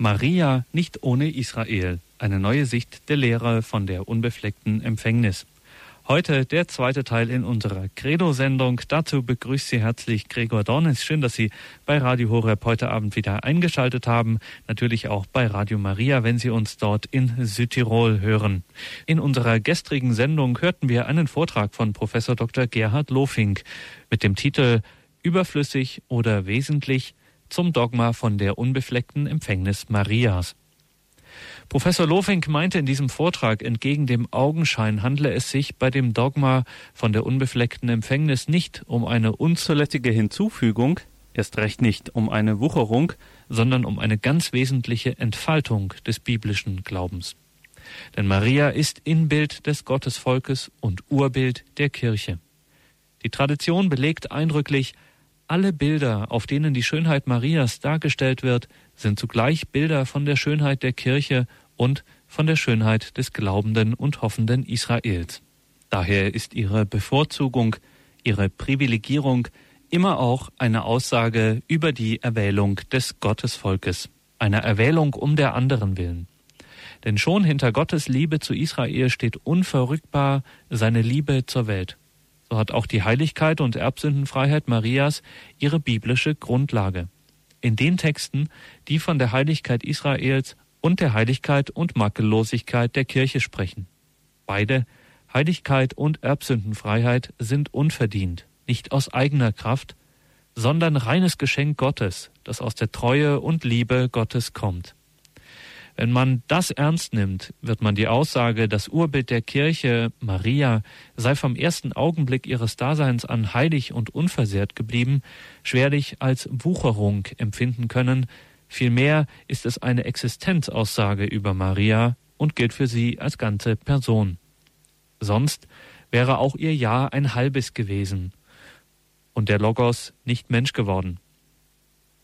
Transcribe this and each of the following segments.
Maria nicht ohne Israel. Eine neue Sicht der Lehre von der unbefleckten Empfängnis. Heute der zweite Teil in unserer Credo-Sendung. Dazu begrüßt Sie herzlich Gregor Dornis. Schön, dass Sie bei Radio Horeb heute Abend wieder eingeschaltet haben. Natürlich auch bei Radio Maria, wenn Sie uns dort in Südtirol hören. In unserer gestrigen Sendung hörten wir einen Vortrag von Professor Dr. Gerhard Lofink mit dem Titel Überflüssig oder wesentlich zum Dogma von der unbefleckten Empfängnis Marias. Professor Lofink meinte in diesem Vortrag, entgegen dem Augenschein handle es sich bei dem Dogma von der unbefleckten Empfängnis nicht um eine unzulässige Hinzufügung, erst recht nicht um eine Wucherung, sondern um eine ganz wesentliche Entfaltung des biblischen Glaubens. Denn Maria ist Inbild des Gottesvolkes und Urbild der Kirche. Die Tradition belegt eindrücklich, alle Bilder, auf denen die Schönheit Marias dargestellt wird, sind zugleich Bilder von der Schönheit der Kirche und von der Schönheit des glaubenden und hoffenden Israels. Daher ist ihre Bevorzugung, ihre Privilegierung immer auch eine Aussage über die Erwählung des Gottesvolkes, einer Erwählung um der anderen willen. Denn schon hinter Gottes Liebe zu Israel steht unverrückbar seine Liebe zur Welt so hat auch die Heiligkeit und Erbsündenfreiheit Marias ihre biblische Grundlage. In den Texten, die von der Heiligkeit Israels und der Heiligkeit und Makellosigkeit der Kirche sprechen. Beide, Heiligkeit und Erbsündenfreiheit, sind unverdient, nicht aus eigener Kraft, sondern reines Geschenk Gottes, das aus der Treue und Liebe Gottes kommt. Wenn man das ernst nimmt, wird man die Aussage, das Urbild der Kirche, Maria, sei vom ersten Augenblick ihres Daseins an heilig und unversehrt geblieben, schwerlich als Wucherung empfinden können, vielmehr ist es eine Existenzaussage über Maria und gilt für sie als ganze Person. Sonst wäre auch ihr Ja ein halbes gewesen und der Logos nicht Mensch geworden.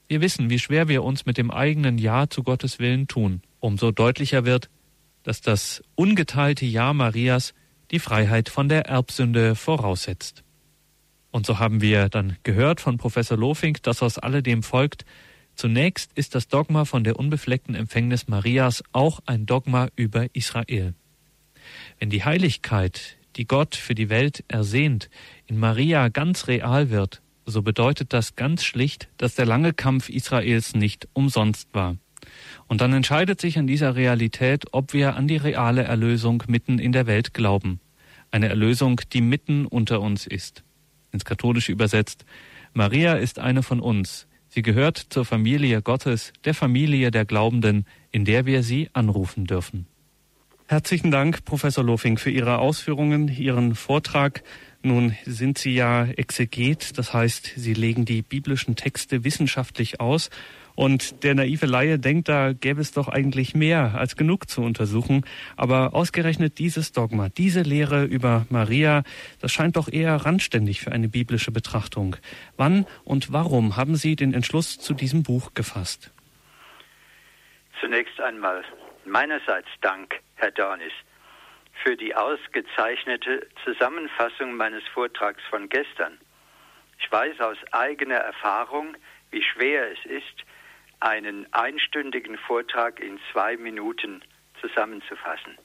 Wir wissen, wie schwer wir uns mit dem eigenen Ja zu Gottes Willen tun umso deutlicher wird, dass das ungeteilte Ja Marias die Freiheit von der Erbsünde voraussetzt. Und so haben wir dann gehört von Professor Lofink, dass aus alledem folgt, zunächst ist das Dogma von der unbefleckten Empfängnis Marias auch ein Dogma über Israel. Wenn die Heiligkeit, die Gott für die Welt ersehnt, in Maria ganz real wird, so bedeutet das ganz schlicht, dass der lange Kampf Israels nicht umsonst war. Und dann entscheidet sich an dieser Realität, ob wir an die reale Erlösung mitten in der Welt glauben. Eine Erlösung, die mitten unter uns ist. Ins Katholische übersetzt, Maria ist eine von uns. Sie gehört zur Familie Gottes, der Familie der Glaubenden, in der wir sie anrufen dürfen. Herzlichen Dank, Professor Lofing, für Ihre Ausführungen, Ihren Vortrag. Nun sind Sie ja Exeget, das heißt, Sie legen die biblischen Texte wissenschaftlich aus und der naive Laie denkt, da gäbe es doch eigentlich mehr als genug zu untersuchen. Aber ausgerechnet dieses Dogma, diese Lehre über Maria, das scheint doch eher randständig für eine biblische Betrachtung. Wann und warum haben Sie den Entschluss zu diesem Buch gefasst? Zunächst einmal meinerseits Dank, Herr Dornis, für die ausgezeichnete Zusammenfassung meines Vortrags von gestern. Ich weiß aus eigener Erfahrung, wie schwer es ist, einen einstündigen Vortrag in zwei Minuten zusammenzufassen.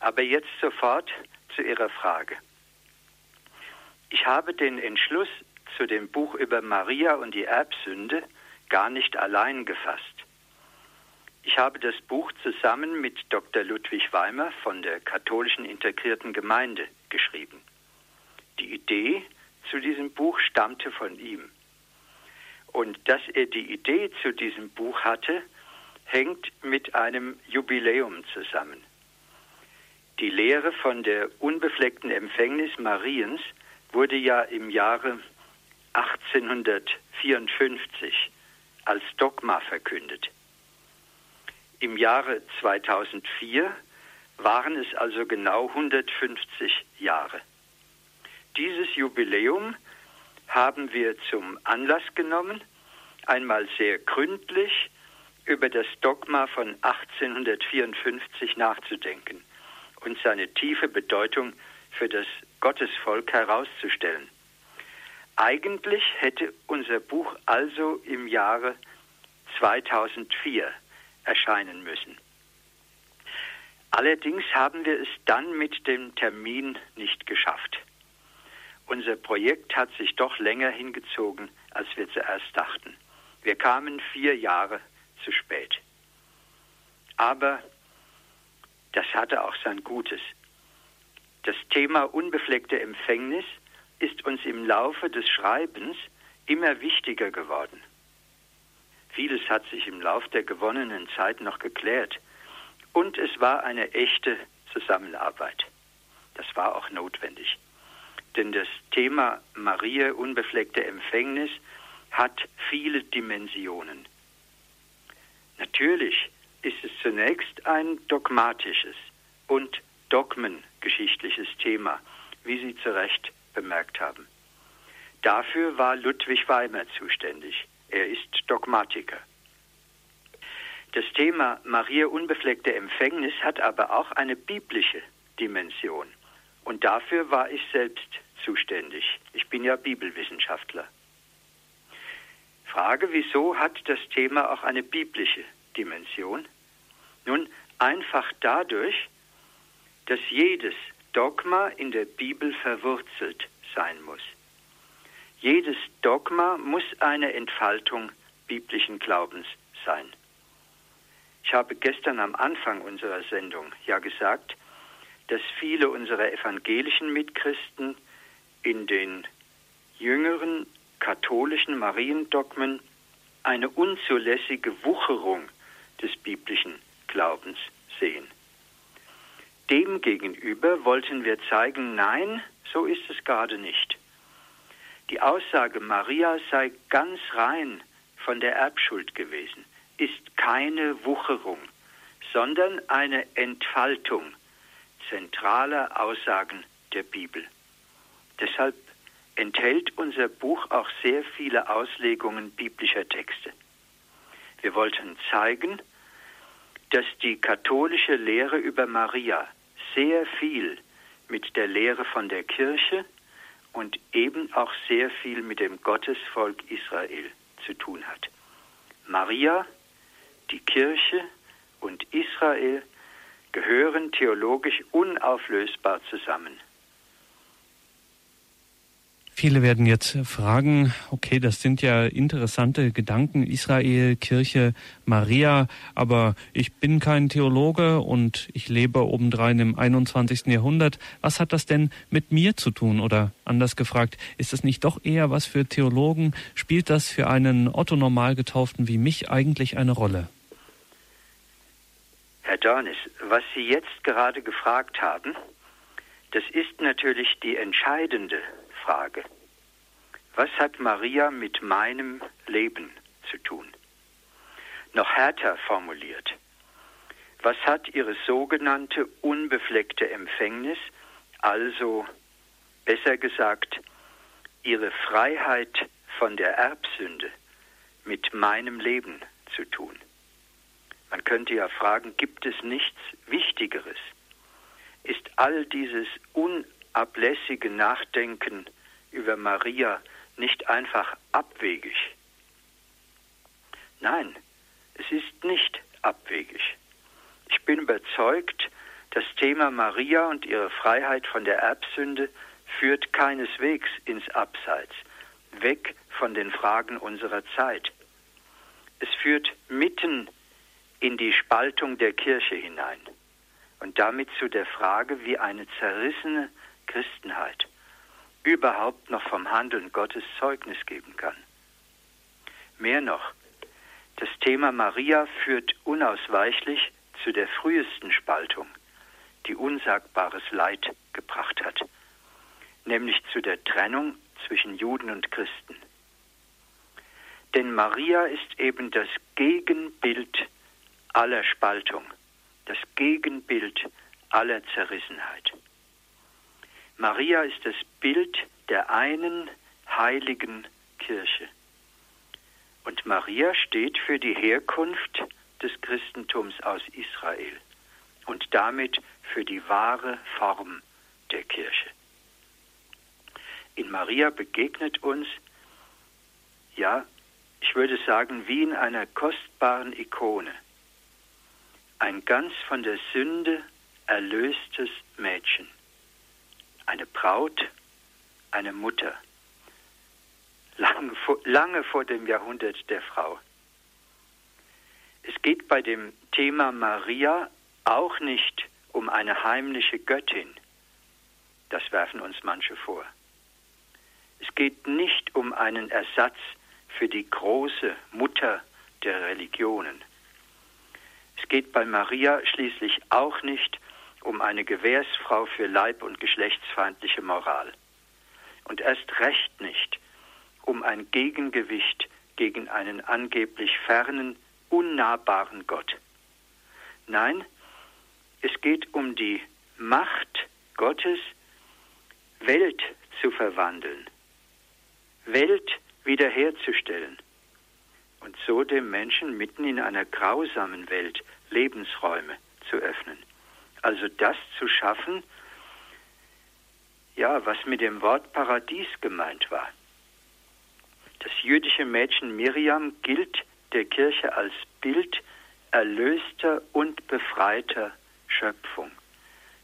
Aber jetzt sofort zu Ihrer Frage. Ich habe den Entschluss zu dem Buch über Maria und die Erbsünde gar nicht allein gefasst. Ich habe das Buch zusammen mit Dr. Ludwig Weimer von der katholischen integrierten Gemeinde geschrieben. Die Idee zu diesem Buch stammte von ihm. Und dass er die Idee zu diesem Buch hatte, hängt mit einem Jubiläum zusammen. Die Lehre von der unbefleckten Empfängnis Mariens wurde ja im Jahre 1854 als Dogma verkündet. Im Jahre 2004 waren es also genau 150 Jahre. Dieses Jubiläum haben wir zum Anlass genommen, einmal sehr gründlich über das Dogma von 1854 nachzudenken und seine tiefe Bedeutung für das Gottesvolk herauszustellen. Eigentlich hätte unser Buch also im Jahre 2004 erscheinen müssen. Allerdings haben wir es dann mit dem Termin nicht geschafft. Unser Projekt hat sich doch länger hingezogen, als wir zuerst dachten. Wir kamen vier Jahre zu spät. Aber das hatte auch sein Gutes. Das Thema unbefleckte Empfängnis ist uns im Laufe des Schreibens immer wichtiger geworden. Vieles hat sich im Lauf der gewonnenen Zeit noch geklärt. Und es war eine echte Zusammenarbeit. Das war auch notwendig. Denn das Thema Maria unbefleckte Empfängnis hat viele Dimensionen. Natürlich ist es zunächst ein dogmatisches und dogmengeschichtliches Thema, wie Sie zu Recht bemerkt haben. Dafür war Ludwig Weimer zuständig. Er ist Dogmatiker. Das Thema Maria unbefleckte Empfängnis hat aber auch eine biblische Dimension. Und dafür war ich selbst zuständig. Ich bin ja Bibelwissenschaftler. Frage, wieso hat das Thema auch eine biblische Dimension? Nun, einfach dadurch, dass jedes Dogma in der Bibel verwurzelt sein muss. Jedes Dogma muss eine Entfaltung biblischen Glaubens sein. Ich habe gestern am Anfang unserer Sendung ja gesagt, dass viele unserer evangelischen Mitchristen in den jüngeren katholischen Mariendogmen eine unzulässige Wucherung des biblischen Glaubens sehen. Demgegenüber wollten wir zeigen, nein, so ist es gerade nicht. Die Aussage, Maria sei ganz rein von der Erbschuld gewesen, ist keine Wucherung, sondern eine Entfaltung zentraler Aussagen der Bibel. Deshalb enthält unser Buch auch sehr viele Auslegungen biblischer Texte. Wir wollten zeigen, dass die katholische Lehre über Maria sehr viel mit der Lehre von der Kirche und eben auch sehr viel mit dem Gottesvolk Israel zu tun hat. Maria, die Kirche und Israel gehören theologisch unauflösbar zusammen. Viele werden jetzt fragen, okay, das sind ja interessante Gedanken, Israel, Kirche, Maria, aber ich bin kein Theologe und ich lebe obendrein im 21. Jahrhundert. Was hat das denn mit mir zu tun? Oder anders gefragt, ist das nicht doch eher was für Theologen? Spielt das für einen Otto Normalgetauften wie mich eigentlich eine Rolle? Herr Dornis, was Sie jetzt gerade gefragt haben, das ist natürlich die entscheidende Frage. Was hat Maria mit meinem Leben zu tun? Noch härter formuliert. Was hat ihre sogenannte unbefleckte Empfängnis, also besser gesagt, ihre Freiheit von der Erbsünde mit meinem Leben zu tun? Man könnte ja fragen, gibt es nichts Wichtigeres? Ist all dieses unablässige Nachdenken über Maria nicht einfach abwegig. Nein, es ist nicht abwegig. Ich bin überzeugt, das Thema Maria und ihre Freiheit von der Erbsünde führt keineswegs ins Abseits, weg von den Fragen unserer Zeit. Es führt mitten in die Spaltung der Kirche hinein und damit zu der Frage, wie eine zerrissene Christenheit überhaupt noch vom Handeln Gottes Zeugnis geben kann. Mehr noch, das Thema Maria führt unausweichlich zu der frühesten Spaltung, die unsagbares Leid gebracht hat, nämlich zu der Trennung zwischen Juden und Christen. Denn Maria ist eben das Gegenbild aller Spaltung, das Gegenbild aller Zerrissenheit. Maria ist das Bild der einen heiligen Kirche. Und Maria steht für die Herkunft des Christentums aus Israel und damit für die wahre Form der Kirche. In Maria begegnet uns, ja, ich würde sagen, wie in einer kostbaren Ikone, ein ganz von der Sünde erlöstes Mädchen, eine Braut, eine Mutter, lange vor, lange vor dem Jahrhundert der Frau. Es geht bei dem Thema Maria auch nicht um eine heimliche Göttin. Das werfen uns manche vor. Es geht nicht um einen Ersatz für die große Mutter der Religionen. Es geht bei Maria schließlich auch nicht um eine Gewährsfrau für leib- und geschlechtsfeindliche Moral. Und erst recht nicht um ein Gegengewicht gegen einen angeblich fernen, unnahbaren Gott. Nein, es geht um die Macht Gottes, Welt zu verwandeln, Welt wiederherzustellen und so dem Menschen mitten in einer grausamen Welt Lebensräume zu öffnen. Also das zu schaffen, ja, was mit dem Wort Paradies gemeint war. Das jüdische Mädchen Miriam gilt der Kirche als Bild erlöster und befreiter Schöpfung,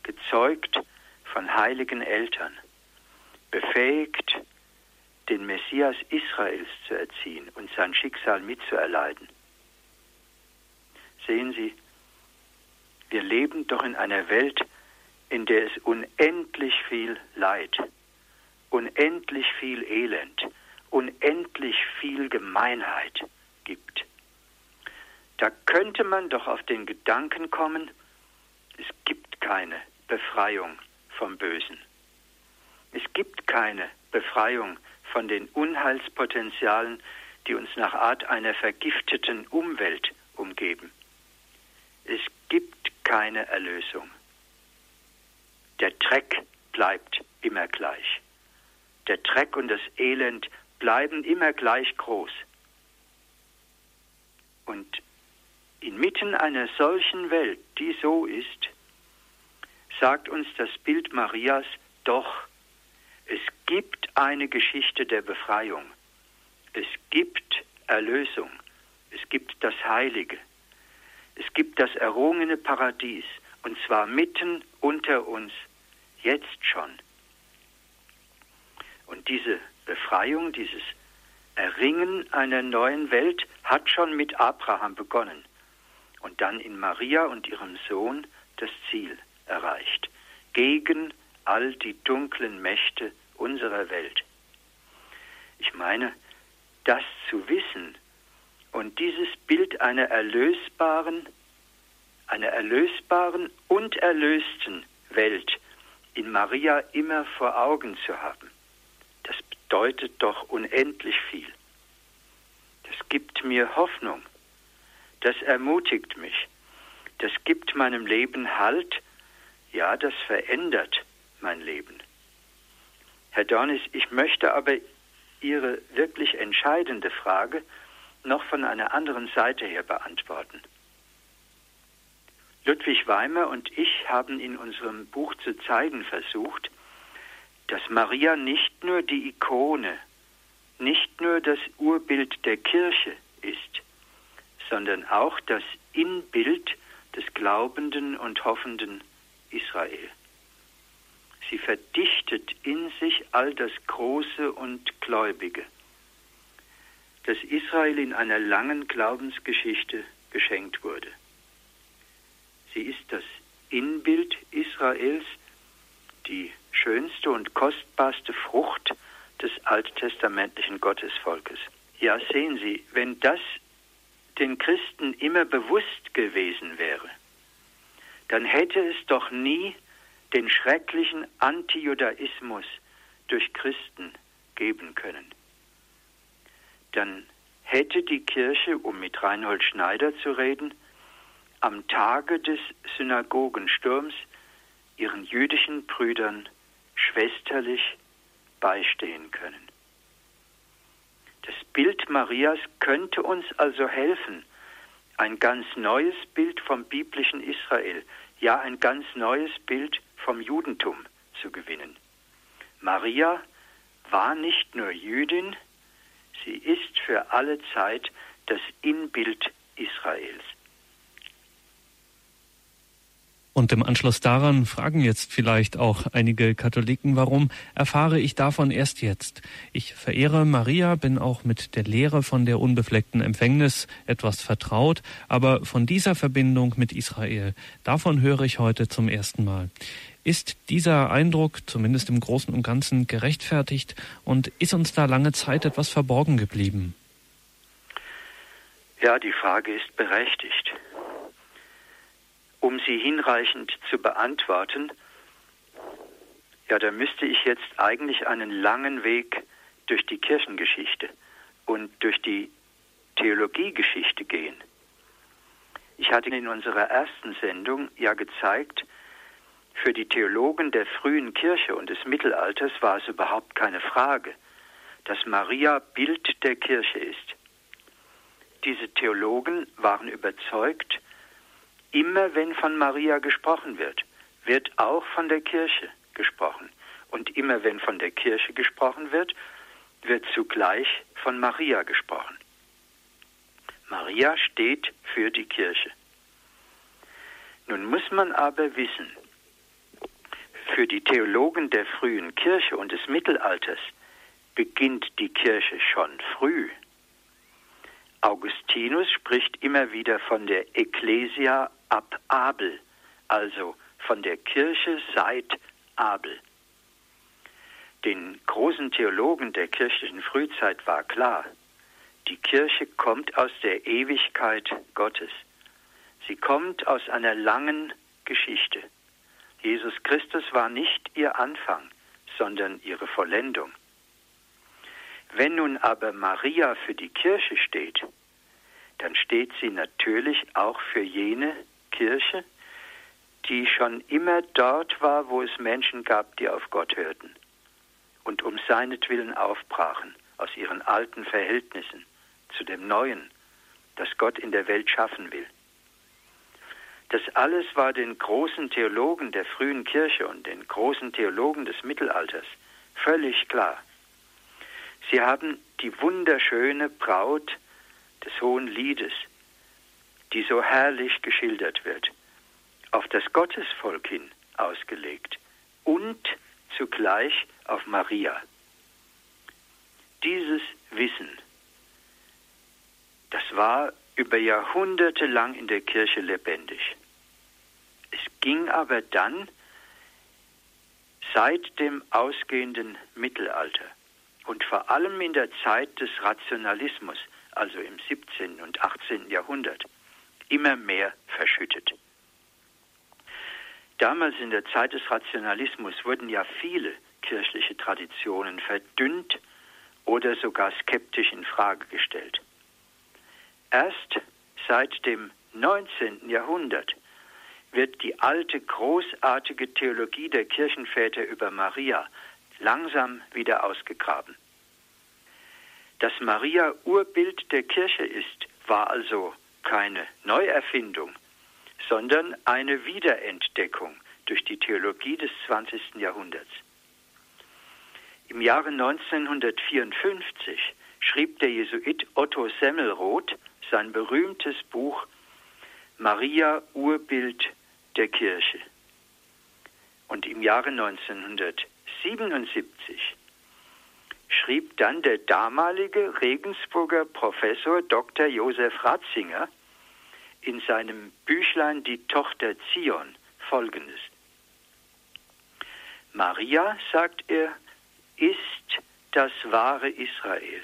gezeugt von heiligen Eltern, befähigt, den Messias Israels zu erziehen und sein Schicksal mitzuerleiden. Sehen Sie, wir leben doch in einer Welt, in der es unendlich viel Leid, unendlich viel Elend, unendlich viel Gemeinheit gibt. Da könnte man doch auf den Gedanken kommen, es gibt keine Befreiung vom Bösen. Es gibt keine Befreiung von den Unheilspotenzialen, die uns nach Art einer vergifteten Umwelt umgeben. Es gibt keine Erlösung. Der Dreck bleibt immer gleich. Der Dreck und das Elend bleiben immer gleich groß. Und inmitten einer solchen Welt, die so ist, sagt uns das Bild Marias doch, es gibt eine Geschichte der Befreiung. Es gibt Erlösung. Es gibt das Heilige. Es gibt das errungene Paradies. Und zwar mitten unter uns, jetzt schon. Und diese Befreiung, dieses Erringen einer neuen Welt hat schon mit Abraham begonnen und dann in Maria und ihrem Sohn das Ziel erreicht. Gegen all die dunklen Mächte unserer Welt. Ich meine, das zu wissen und dieses Bild einer erlösbaren, einer erlösbaren und erlösten Welt in Maria immer vor Augen zu haben, das bedeutet doch unendlich viel. Das gibt mir Hoffnung, das ermutigt mich, das gibt meinem Leben Halt, ja, das verändert mein Leben. Herr Dornis, ich möchte aber Ihre wirklich entscheidende Frage noch von einer anderen Seite her beantworten. Ludwig Weimer und ich haben in unserem Buch zu zeigen versucht, dass Maria nicht nur die Ikone, nicht nur das Urbild der Kirche ist, sondern auch das Inbild des glaubenden und hoffenden Israel. Sie verdichtet in sich all das Große und Gläubige, das Israel in einer langen Glaubensgeschichte geschenkt wurde. Sie ist das Inbild Israels, die schönste und kostbarste Frucht des alttestamentlichen Gottesvolkes. Ja, sehen Sie, wenn das den Christen immer bewusst gewesen wäre, dann hätte es doch nie den schrecklichen Antijudaismus durch Christen geben können. Dann hätte die Kirche, um mit Reinhold Schneider zu reden, am Tage des Synagogensturms ihren jüdischen Brüdern schwesterlich beistehen können. Das Bild Marias könnte uns also helfen, ein ganz neues Bild vom biblischen Israel, ja ein ganz neues Bild vom Judentum zu gewinnen. Maria war nicht nur Jüdin, sie ist für alle Zeit das Inbild Israels. Und im Anschluss daran fragen jetzt vielleicht auch einige Katholiken, warum erfahre ich davon erst jetzt? Ich verehre Maria, bin auch mit der Lehre von der unbefleckten Empfängnis etwas vertraut, aber von dieser Verbindung mit Israel, davon höre ich heute zum ersten Mal. Ist dieser Eindruck zumindest im Großen und Ganzen gerechtfertigt und ist uns da lange Zeit etwas verborgen geblieben? Ja, die Frage ist berechtigt. Um sie hinreichend zu beantworten, ja, da müsste ich jetzt eigentlich einen langen Weg durch die Kirchengeschichte und durch die Theologiegeschichte gehen. Ich hatte in unserer ersten Sendung ja gezeigt, für die Theologen der frühen Kirche und des Mittelalters war es überhaupt keine Frage, dass Maria Bild der Kirche ist. Diese Theologen waren überzeugt, immer wenn von Maria gesprochen wird, wird auch von der Kirche gesprochen. Und immer wenn von der Kirche gesprochen wird, wird zugleich von Maria gesprochen. Maria steht für die Kirche. Nun muss man aber wissen, für die Theologen der frühen Kirche und des Mittelalters beginnt die Kirche schon früh. Augustinus spricht immer wieder von der Ecclesia ab Abel, also von der Kirche seit Abel. Den großen Theologen der kirchlichen Frühzeit war klar, die Kirche kommt aus der Ewigkeit Gottes. Sie kommt aus einer langen Geschichte. Jesus Christus war nicht ihr Anfang, sondern ihre Vollendung. Wenn nun aber Maria für die Kirche steht, dann steht sie natürlich auch für jene Kirche, die schon immer dort war, wo es Menschen gab, die auf Gott hörten und um seinetwillen aufbrachen aus ihren alten Verhältnissen zu dem Neuen, das Gott in der Welt schaffen will. Das alles war den großen Theologen der frühen Kirche und den großen Theologen des Mittelalters völlig klar. Sie haben die wunderschöne Braut des Hohen Liedes, die so herrlich geschildert wird, auf das Gottesvolk hin ausgelegt und zugleich auf Maria. Dieses Wissen, das war über Jahrhunderte lang in der Kirche lebendig. Es ging aber dann seit dem ausgehenden Mittelalter und vor allem in der Zeit des Rationalismus, also im 17. und 18. Jahrhundert, immer mehr verschüttet. Damals in der Zeit des Rationalismus wurden ja viele kirchliche Traditionen verdünnt oder sogar skeptisch in Frage gestellt. Erst seit dem 19. Jahrhundert wird die alte großartige Theologie der Kirchenväter über Maria langsam wieder ausgegraben. Dass Maria Urbild der Kirche ist, war also keine Neuerfindung, sondern eine Wiederentdeckung durch die Theologie des 20. Jahrhunderts. Im Jahre 1954 schrieb der Jesuit Otto Semmelroth sein berühmtes Buch Maria Urbild der Kirche. Und im Jahre 1977 schrieb dann der damalige Regensburger Professor Dr. Josef Ratzinger in seinem Büchlein Die Tochter Zion folgendes. Maria, sagt er, ist das wahre Israel,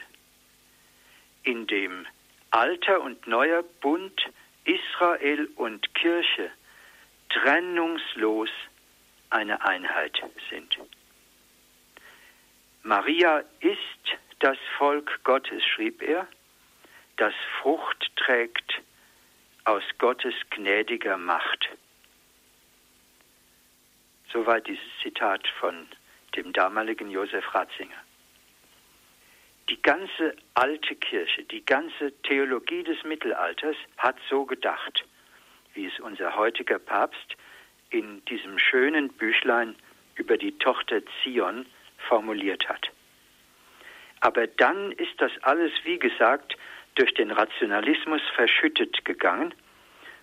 in dem alter und neuer Bund Israel und Kirche trennungslos eine Einheit sind. Maria ist das Volk Gottes, schrieb er, das Frucht trägt aus Gottes gnädiger Macht. Soweit dieses Zitat von dem damaligen Josef Ratzinger. Die ganze alte Kirche, die ganze Theologie des Mittelalters hat so gedacht, wie es unser heutiger Papst in diesem schönen Büchlein über die Tochter Zion formuliert hat. Aber dann ist das alles, wie gesagt, durch den Rationalismus verschüttet gegangen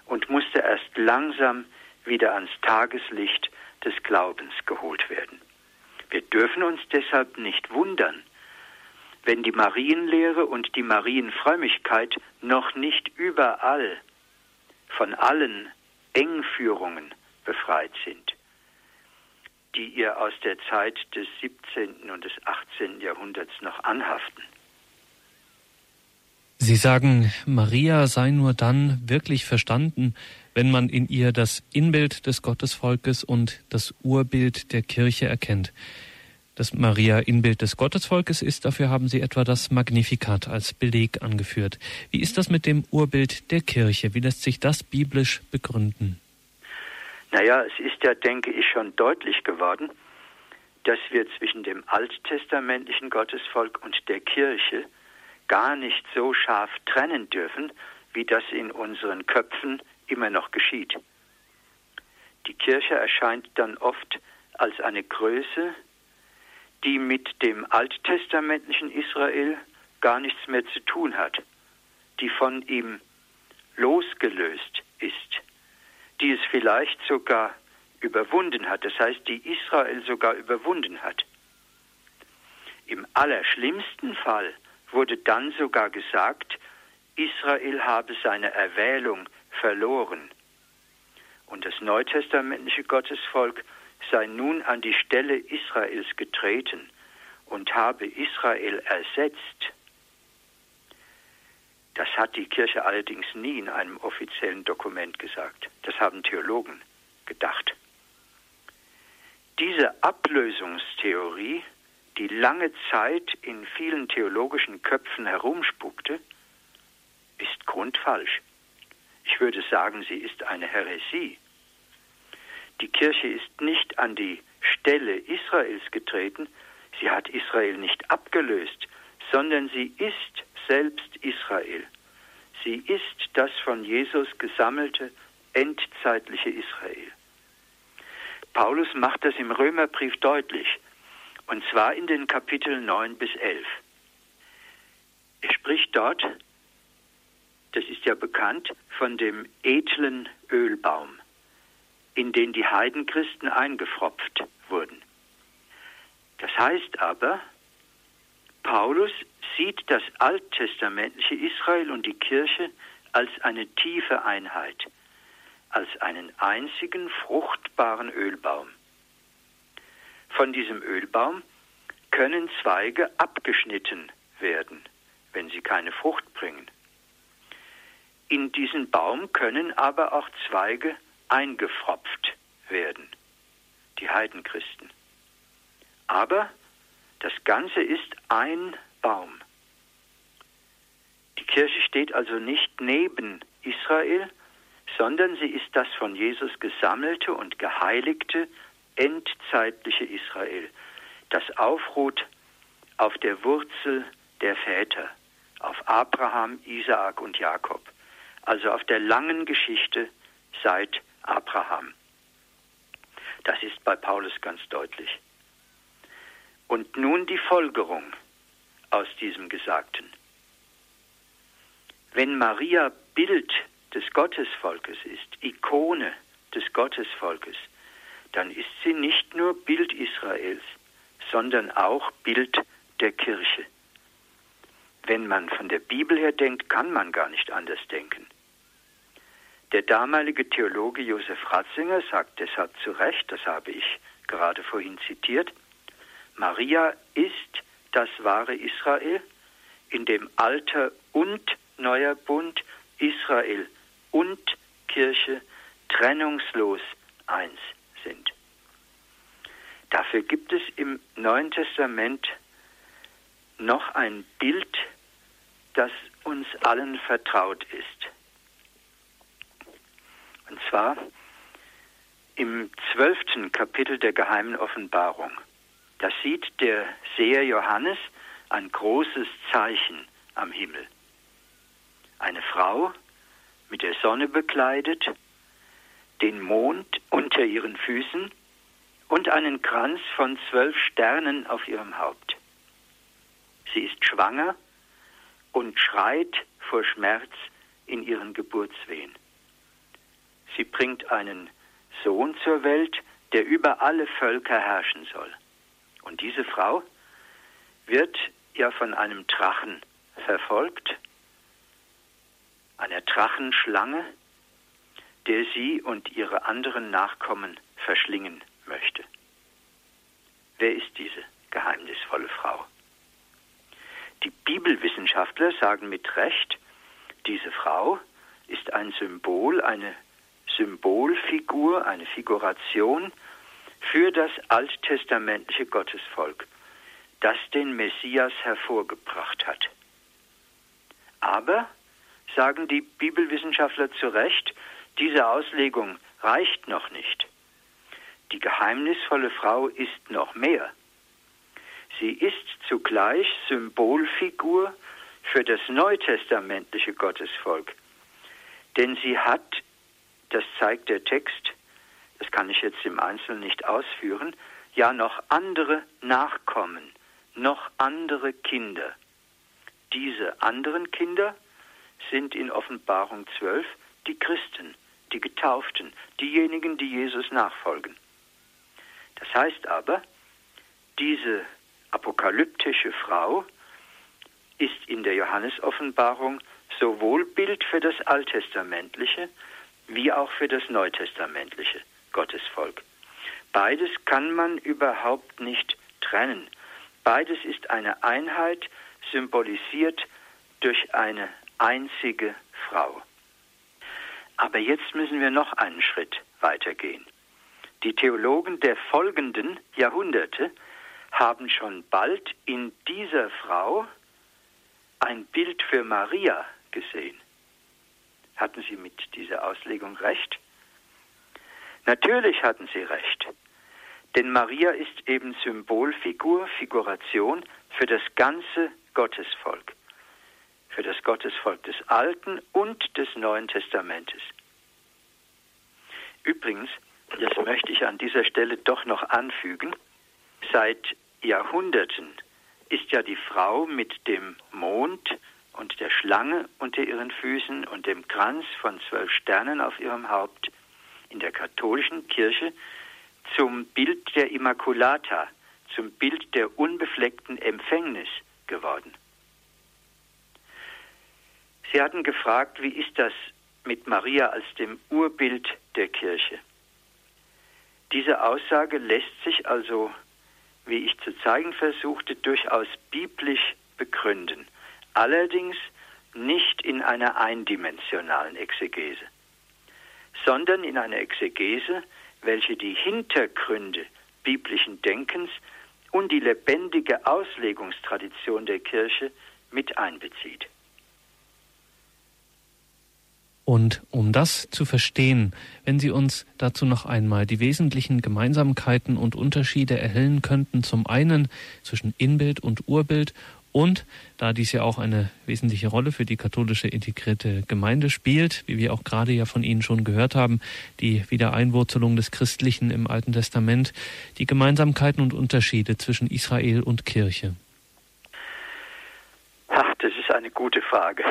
und musste erst langsam wieder ans Tageslicht des Glaubens geholt werden. Wir dürfen uns deshalb nicht wundern, wenn die Marienlehre und die Marienfrömmigkeit noch nicht überall von allen Engführungen befreit sind, die ihr aus der Zeit des 17. und des 18. Jahrhunderts noch anhaften. Sie sagen, Maria sei nur dann wirklich verstanden, wenn man in ihr das Inbild des Gottesvolkes und das Urbild der Kirche erkennt. Dass Maria Inbild des Gottesvolkes ist, dafür haben Sie etwa das Magnifikat als Beleg angeführt. Wie ist das mit dem Urbild der Kirche? Wie lässt sich das biblisch begründen? Naja, es ist ja, denke ich, schon deutlich geworden, dass wir zwischen dem alttestamentlichen Gottesvolk und der Kirche gar nicht so scharf trennen dürfen, wie das in unseren Köpfen immer noch geschieht. Die Kirche erscheint dann oft als eine Größe, die mit dem alttestamentlichen Israel gar nichts mehr zu tun hat, die von ihm losgelöst ist, die es vielleicht sogar überwunden hat, das heißt, die Israel sogar überwunden hat. Im allerschlimmsten Fall wurde dann sogar gesagt, Israel habe seine Erwählung verloren. Und das neutestamentliche Gottesvolk sei nun an die Stelle Israels getreten und habe Israel ersetzt. Das hat die Kirche allerdings nie in einem offiziellen Dokument gesagt. Das haben Theologen gedacht. Diese Ablösungstheorie die lange Zeit in vielen theologischen Köpfen herumspukte, ist grundfalsch. Ich würde sagen, sie ist eine Häresie. Die Kirche ist nicht an die Stelle Israels getreten, sie hat Israel nicht abgelöst, sondern sie ist selbst Israel. Sie ist das von Jesus gesammelte endzeitliche Israel. Paulus macht das im Römerbrief deutlich. Und zwar in den Kapiteln 9 bis 11. Er spricht dort, das ist ja bekannt, von dem edlen Ölbaum, in den die Heidenchristen eingefropft wurden. Das heißt aber, Paulus sieht das alttestamentliche Israel und die Kirche als eine tiefe Einheit, als einen einzigen fruchtbaren Ölbaum. Von diesem Ölbaum können Zweige abgeschnitten werden, wenn sie keine Frucht bringen. In diesen Baum können aber auch Zweige eingefropft werden, die Heidenchristen. Aber das Ganze ist ein Baum. Die Kirche steht also nicht neben Israel, sondern sie ist das von Jesus gesammelte und geheiligte endzeitliche Israel, das aufruht auf der Wurzel der Väter, auf Abraham, Isaak und Jakob, also auf der langen Geschichte seit Abraham. Das ist bei Paulus ganz deutlich. Und nun die Folgerung aus diesem Gesagten. Wenn Maria Bild des Gottesvolkes ist, Ikone des Gottesvolkes, dann ist sie nicht nur Bild Israels, sondern auch Bild der Kirche. Wenn man von der Bibel her denkt, kann man gar nicht anders denken. Der damalige Theologe Josef Ratzinger sagt deshalb zu Recht, das habe ich gerade vorhin zitiert, Maria ist das wahre Israel, in dem alter und neuer Bund Israel und Kirche trennungslos eins sind. Dafür gibt es im Neuen Testament noch ein Bild, das uns allen vertraut ist. Und zwar im zwölften Kapitel der geheimen Offenbarung. Da sieht der Seher Johannes ein großes Zeichen am Himmel. Eine Frau mit der Sonne bekleidet, den Mond unter ihren Füßen und einen Kranz von zwölf Sternen auf ihrem Haupt. Sie ist schwanger und schreit vor Schmerz in ihren Geburtswehen. Sie bringt einen Sohn zur Welt, der über alle Völker herrschen soll. Und diese Frau wird ja von einem Drachen verfolgt, einer Drachenschlange, der sie und ihre anderen Nachkommen verschlingen möchte. Wer ist diese geheimnisvolle Frau? Die Bibelwissenschaftler sagen mit Recht, diese Frau ist ein Symbol, eine Symbolfigur, eine Figuration für das alttestamentliche Gottesvolk, das den Messias hervorgebracht hat. Aber, sagen die Bibelwissenschaftler zu Recht, diese Auslegung reicht noch nicht. Die geheimnisvolle Frau ist noch mehr. Sie ist zugleich Symbolfigur für das neutestamentliche Gottesvolk. Denn sie hat, das zeigt der Text, das kann ich jetzt im Einzelnen nicht ausführen, ja noch andere Nachkommen, noch andere Kinder. Diese anderen Kinder sind in Offenbarung 12 die Christen, die Getauften, diejenigen, die Jesus nachfolgen. Das heißt aber, diese apokalyptische Frau ist in der Johannesoffenbarung sowohl Bild für das alttestamentliche wie auch für das neutestamentliche Gottesvolk. Beides kann man überhaupt nicht trennen. Beides ist eine Einheit, symbolisiert durch eine einzige Frau. Aber jetzt müssen wir noch einen Schritt weitergehen. Die Theologen der folgenden Jahrhunderte haben schon bald in dieser Frau ein Bild für Maria gesehen. Hatten Sie mit dieser Auslegung recht? Natürlich hatten Sie recht. Denn Maria ist eben Symbolfigur, Figuration für das ganze Gottesvolk. Für das Gottesvolk des Alten und des Neuen Testamentes. Übrigens, das möchte ich an dieser Stelle doch noch anfügen, seit Jahrhunderten ist ja die Frau mit dem Mond und der Schlange unter ihren Füßen und dem Kranz von zwölf Sternen auf ihrem Haupt in der katholischen Kirche zum Bild der Immaculata, zum Bild der unbefleckten Empfängnis geworden. Sie hatten gefragt, wie ist das mit Maria als dem Urbild der Kirche? Diese Aussage lässt sich also, wie ich zu zeigen versuchte, durchaus biblisch begründen, allerdings nicht in einer eindimensionalen Exegese, sondern in einer Exegese, welche die Hintergründe biblischen Denkens und die lebendige Auslegungstradition der Kirche mit einbezieht. Und um das zu verstehen, wenn Sie uns dazu noch einmal die wesentlichen Gemeinsamkeiten und Unterschiede erhellen könnten, zum einen zwischen Inbild und Urbild und da dies ja auch eine wesentliche Rolle für die katholische integrierte Gemeinde spielt, wie wir auch gerade ja von Ihnen schon gehört haben, die Wiedereinwurzelung des Christlichen im Alten Testament, die Gemeinsamkeiten und Unterschiede zwischen Israel und Kirche. Ach, das ist eine gute Frage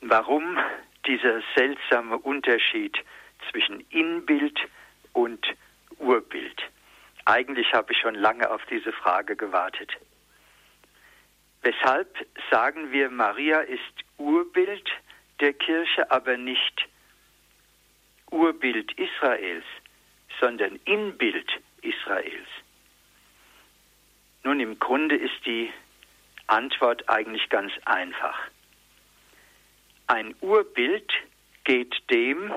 warum dieser seltsame Unterschied zwischen Inbild und Urbild. Eigentlich habe ich schon lange auf diese Frage gewartet. Weshalb sagen wir, Maria ist Urbild der Kirche, aber nicht Urbild Israels, sondern Inbild Israels? Nun, im Grunde ist die Antwort eigentlich ganz einfach. Ein Urbild geht dem,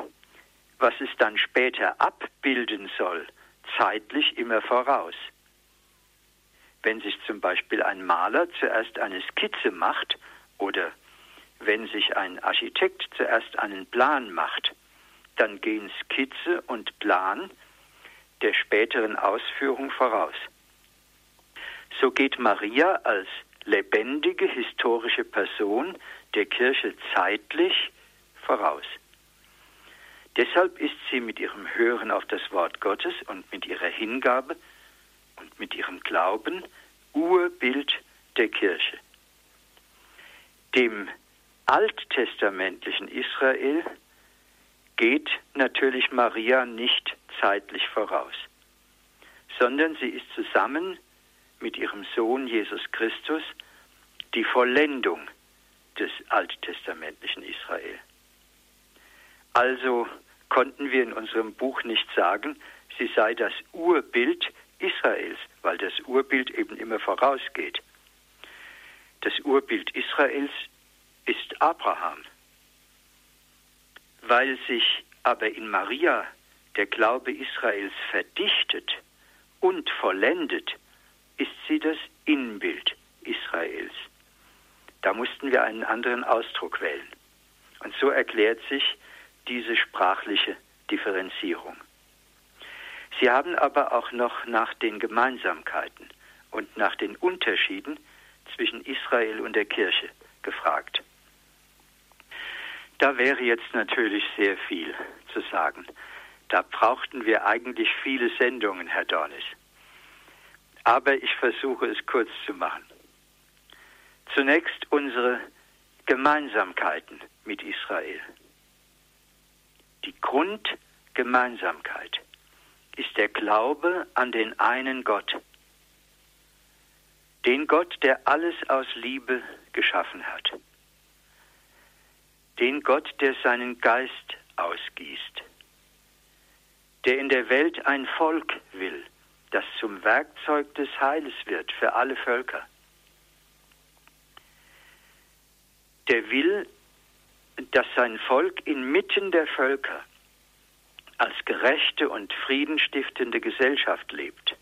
was es dann später abbilden soll, zeitlich immer voraus. Wenn sich zum Beispiel ein Maler zuerst eine Skizze macht oder wenn sich ein Architekt zuerst einen Plan macht, dann gehen Skizze und Plan der späteren Ausführung voraus. So geht Maria als lebendige historische Person der Kirche zeitlich voraus. Deshalb ist sie mit ihrem Hören auf das Wort Gottes und mit ihrer Hingabe und mit ihrem Glauben Urbild der Kirche. Dem alttestamentlichen Israel geht natürlich Maria nicht zeitlich voraus, sondern sie ist zusammen mit ihrem Sohn Jesus Christus die Vollendung des alttestamentlichen Israel. Also konnten wir in unserem Buch nicht sagen, sie sei das Urbild Israels, weil das Urbild eben immer vorausgeht. Das Urbild Israels ist Abraham. Weil sich aber in Maria der Glaube Israels verdichtet und vollendet, ist sie das Innenbild Israels. Da mussten wir einen anderen Ausdruck wählen. Und so erklärt sich diese sprachliche Differenzierung. Sie haben aber auch noch nach den Gemeinsamkeiten und nach den Unterschieden zwischen Israel und der Kirche gefragt. Da wäre jetzt natürlich sehr viel zu sagen. Da brauchten wir eigentlich viele Sendungen, Herr Dornis. Aber ich versuche es kurz zu machen. Zunächst unsere Gemeinsamkeiten mit Israel. Die Grundgemeinsamkeit ist der Glaube an den einen Gott, den Gott, der alles aus Liebe geschaffen hat, den Gott, der seinen Geist ausgießt, der in der Welt ein Volk will, das zum Werkzeug des Heiles wird für alle Völker. Der will, dass sein Volk inmitten der Völker als gerechte und friedenstiftende Gesellschaft lebt,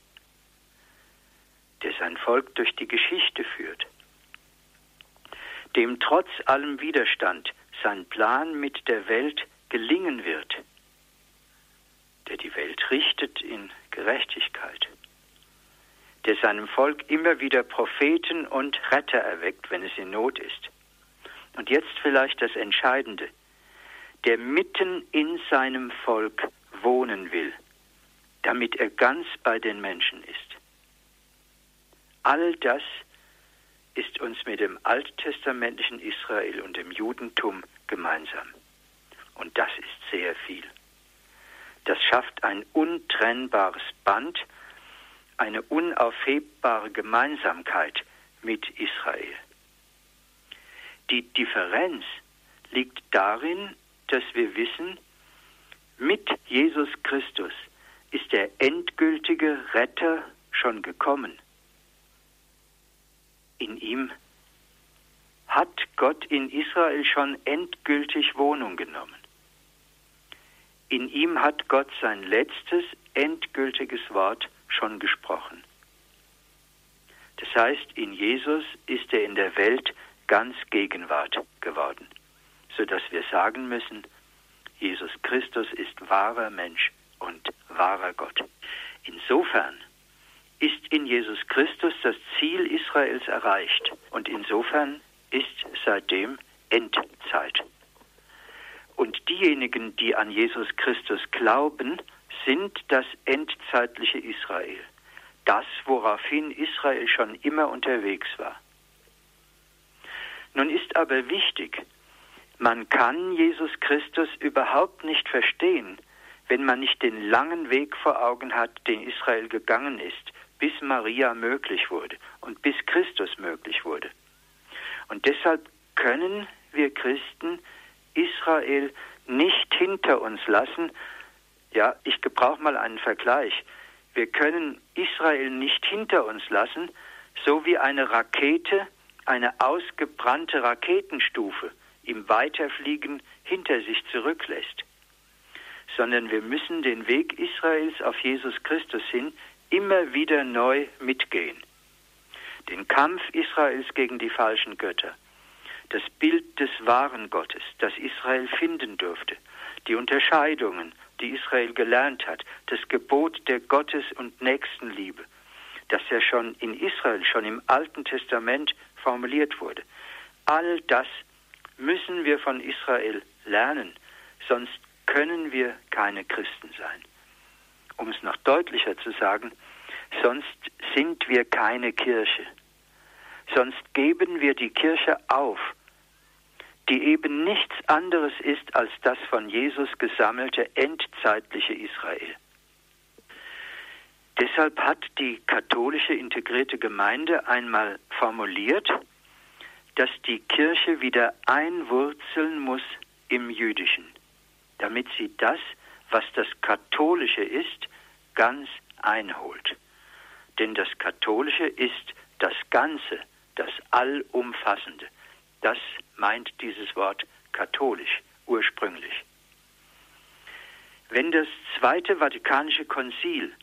der sein Volk durch die Geschichte führt, dem trotz allem Widerstand sein Plan mit der Welt gelingen wird, der die Welt richtet in Gerechtigkeit, der seinem Volk immer wieder Propheten und Retter erweckt, wenn es in Not ist. Und jetzt vielleicht das Entscheidende, der mitten in seinem Volk wohnen will, damit er ganz bei den Menschen ist. All das ist uns mit dem alttestamentlichen Israel und dem Judentum gemeinsam. Und das ist sehr viel. Das schafft ein untrennbares Band, eine unaufhebbare Gemeinsamkeit mit Israel. Die Differenz liegt darin, dass wir wissen, mit Jesus Christus ist der endgültige Retter schon gekommen. In ihm hat Gott in Israel schon endgültig Wohnung genommen. In ihm hat Gott sein letztes endgültiges Wort schon gesprochen. Das heißt, in Jesus ist er in der Welt ganz Gegenwart geworden, sodass wir sagen müssen, Jesus Christus ist wahrer Mensch und wahrer Gott. Insofern ist in Jesus Christus das Ziel Israels erreicht und insofern ist seitdem Endzeit. Und diejenigen, die an Jesus Christus glauben, sind das endzeitliche Israel, das, woraufhin Israel schon immer unterwegs war. Nun ist aber wichtig, man kann Jesus Christus überhaupt nicht verstehen, wenn man nicht den langen Weg vor Augen hat, den Israel gegangen ist, bis Maria möglich wurde und bis Christus möglich wurde. Und deshalb können wir Christen Israel nicht hinter uns lassen. Ja, ich gebrauche mal einen Vergleich. Wir können Israel nicht hinter uns lassen, so wie eine Rakete eine ausgebrannte Raketenstufe im Weiterfliegen hinter sich zurücklässt, sondern wir müssen den Weg Israels auf Jesus Christus hin immer wieder neu mitgehen. Den Kampf Israels gegen die falschen Götter, das Bild des wahren Gottes, das Israel finden durfte, die Unterscheidungen, die Israel gelernt hat, das Gebot der Gottes- und Nächstenliebe, das ja schon in Israel, schon im Alten Testament formuliert wurde. All das müssen wir von Israel lernen, sonst können wir keine Christen sein. Um es noch deutlicher zu sagen, sonst sind wir keine Kirche. Sonst geben wir die Kirche auf, die eben nichts anderes ist als das von Jesus gesammelte endzeitliche Israel. Deshalb hat die katholische integrierte Gemeinde einmal formuliert, dass die Kirche wieder einwurzeln muss im Jüdischen, damit sie das, was das Katholische ist, ganz einholt. Denn das Katholische ist das Ganze, das Allumfassende. Das meint dieses Wort katholisch ursprünglich. Wenn das Zweite Vatikanische Konzil